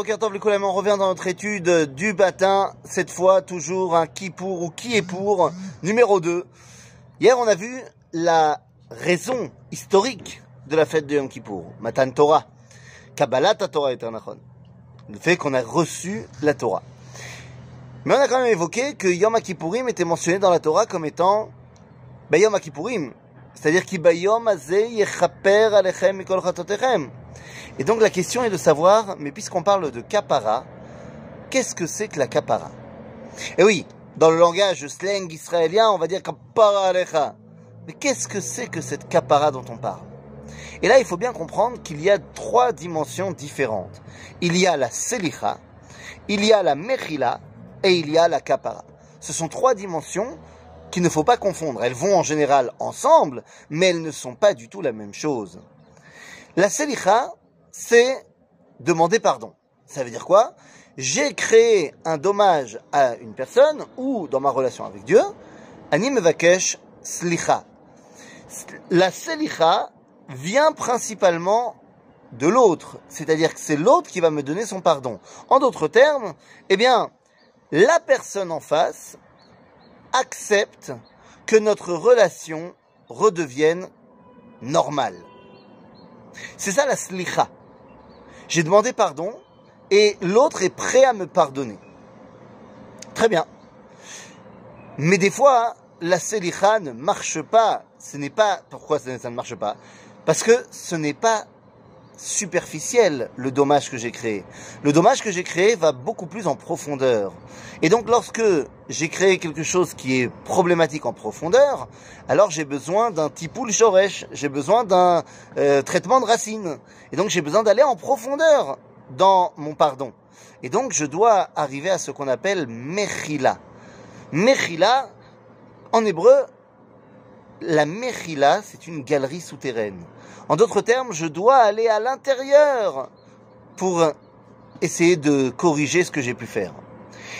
On revient dans notre étude du matin, cette fois toujours un qui pour ou qui est pour, numéro 2. Hier, on a vu la raison historique de la fête de Yom Kippour, Matan Torah, Kabbalat Torah et le fait qu'on a reçu la Torah. Mais on a quand même évoqué que Yom Kippourim était mentionné dans la Torah comme étant ben, Yom Kippourim, c'est-à-dire. Et donc la question est de savoir, mais puisqu'on parle de kapara, qu'est-ce que c'est que la kapara? Et oui, dans le langage slang israélien, on va dire kapara alecha. Mais qu'est-ce que c'est que cette kapara dont on parle? Et là, il faut bien comprendre qu'il y a trois dimensions différentes. Il y a la selicha, il y a la mechila et il y a la kapara. Ce sont trois dimensions qu'il ne faut pas confondre. Elles vont en général ensemble, mais elles ne sont pas du tout la même chose. La selicha, c'est demander pardon. Ça veut dire quoi? J'ai créé un dommage à une personne ou dans ma relation avec Dieu, Anim Vakesh Slicha. La Slicha vient principalement de l'autre, c'est-à-dire que c'est l'autre qui va me donner son pardon. En d'autres termes, eh bien, la personne en face accepte que notre relation redevienne normale. C'est ça la slicha j'ai demandé pardon et l'autre est prêt à me pardonner. Très bien. Mais des fois, la selicha ne marche pas. Ce n'est pas, pourquoi ça ne marche pas? Parce que ce n'est pas superficiel le dommage que j'ai créé. Le dommage que j'ai créé va beaucoup plus en profondeur. Et donc lorsque j'ai créé quelque chose qui est problématique en profondeur, alors j'ai besoin d'un tipoul shoresh, j'ai besoin d'un euh, traitement de racines. Et donc j'ai besoin d'aller en profondeur dans mon pardon. Et donc je dois arriver à ce qu'on appelle mechila. Mechila, en hébreu, la mechila, c'est une galerie souterraine. En d'autres termes, je dois aller à l'intérieur pour essayer de corriger ce que j'ai pu faire.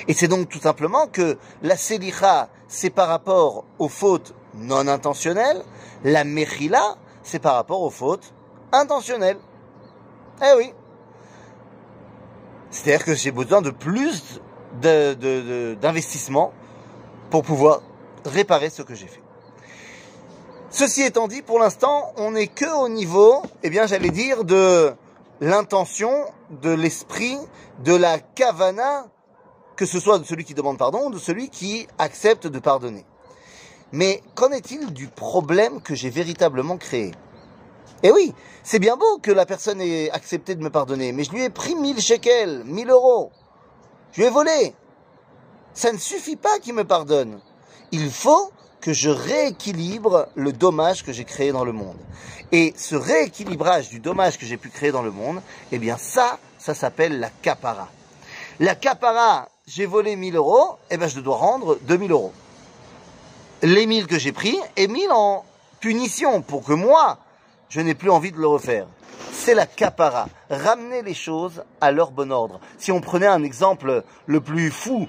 Et c'est donc tout simplement que la selicha, c'est par rapport aux fautes non intentionnelles, la mechila, c'est par rapport aux fautes intentionnelles. Eh oui. C'est-à-dire que j'ai besoin de plus d'investissement pour pouvoir réparer ce que j'ai fait. Ceci étant dit, pour l'instant, on n'est que au niveau, eh bien, j'allais dire, de l'intention, de l'esprit, de la kavana, que ce soit de celui qui demande pardon ou de celui qui accepte de pardonner. Mais qu'en est-il du problème que j'ai véritablement créé? Eh oui, c'est bien beau que la personne ait accepté de me pardonner, mais je lui ai pris 1000 shekels, 1000 euros. Je lui ai volé. Ça ne suffit pas qu'il me pardonne. Il faut que je rééquilibre le dommage que j'ai créé dans le monde. Et ce rééquilibrage du dommage que j'ai pu créer dans le monde, eh bien ça, ça s'appelle la capara. La capara, j'ai volé 1000 euros, eh bien je dois rendre 2000 euros. Les 1000 que j'ai pris et 1000 en punition pour que moi, je n'ai plus envie de le refaire. C'est la capara. Ramener les choses à leur bon ordre. Si on prenait un exemple le plus fou,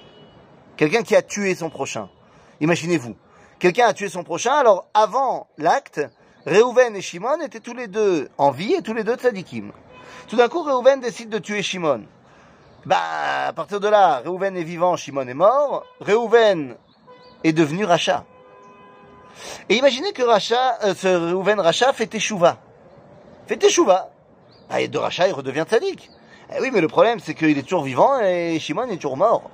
quelqu'un qui a tué son prochain, imaginez-vous, quelqu'un a tué son prochain, alors avant l'acte, Reuven et Shimon étaient tous les deux en vie et tous les deux tzadikim. Tout d'un coup, Reuven décide de tuer Shimon. Bah, à partir de là, Reuven est vivant, Shimon est mort. Reuven est devenu Racha. Et imaginez que Racha, euh, ce Reuven Racha fait Teshuva. Fait Teshuva. Bah, et de Racha, il redevient tzadik. Eh oui, mais le problème, c'est qu'il est toujours vivant et Shimon est toujours mort.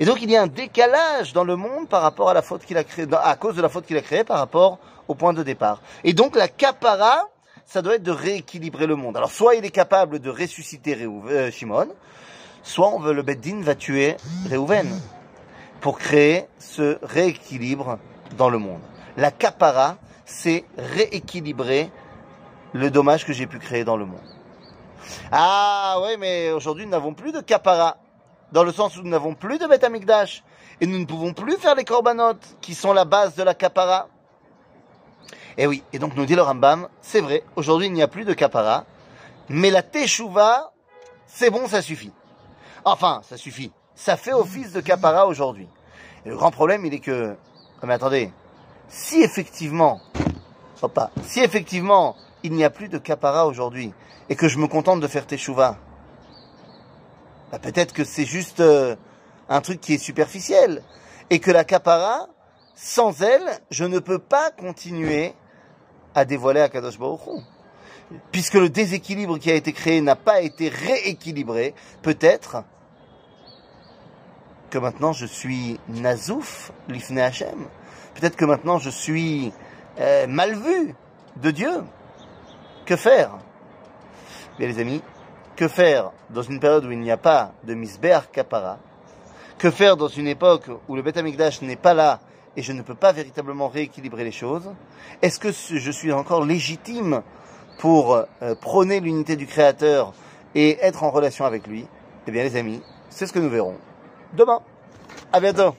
Et donc il y a un décalage dans le monde par rapport à la faute qu'il a créée, à cause de la faute qu'il a créée par rapport au point de départ. Et donc la capara, ça doit être de rééquilibrer le monde. Alors soit il est capable de ressusciter euh, Shimon, soit on veut le Beddin va tuer Reuven pour créer ce rééquilibre dans le monde. La capara, c'est rééquilibrer le dommage que j'ai pu créer dans le monde. Ah ouais, mais aujourd'hui nous n'avons plus de capara dans le sens où nous n'avons plus de Beth et nous ne pouvons plus faire les corbanotes, qui sont la base de la kapara. Et eh oui, et donc nous dit le Rambam, c'est vrai, aujourd'hui il n'y a plus de kapara, mais la teshuva, c'est bon, ça suffit. Enfin, ça suffit. Ça fait office de kapara aujourd'hui. Et le grand problème, il est que, mais attendez, si effectivement, pas, si effectivement il n'y a plus de kapara aujourd'hui, et que je me contente de faire teshuva, bah, peut-être que c'est juste euh, un truc qui est superficiel. Et que la capara, sans elle, je ne peux pas continuer à dévoiler Akadosh Baruch. Puisque le déséquilibre qui a été créé n'a pas été rééquilibré, peut-être que maintenant je suis nazouf, l'ifne Hashem. Peut-être que maintenant je suis euh, mal vu de Dieu. Que faire? Bien les amis, que faire dans une période où il n'y a pas de misber kapara Que faire dans une époque où le Beth Amikdash n'est pas là et je ne peux pas véritablement rééquilibrer les choses? Est-ce que je suis encore légitime pour euh, prôner l'unité du Créateur et être en relation avec lui? Eh bien les amis, c'est ce que nous verrons demain. À bientôt.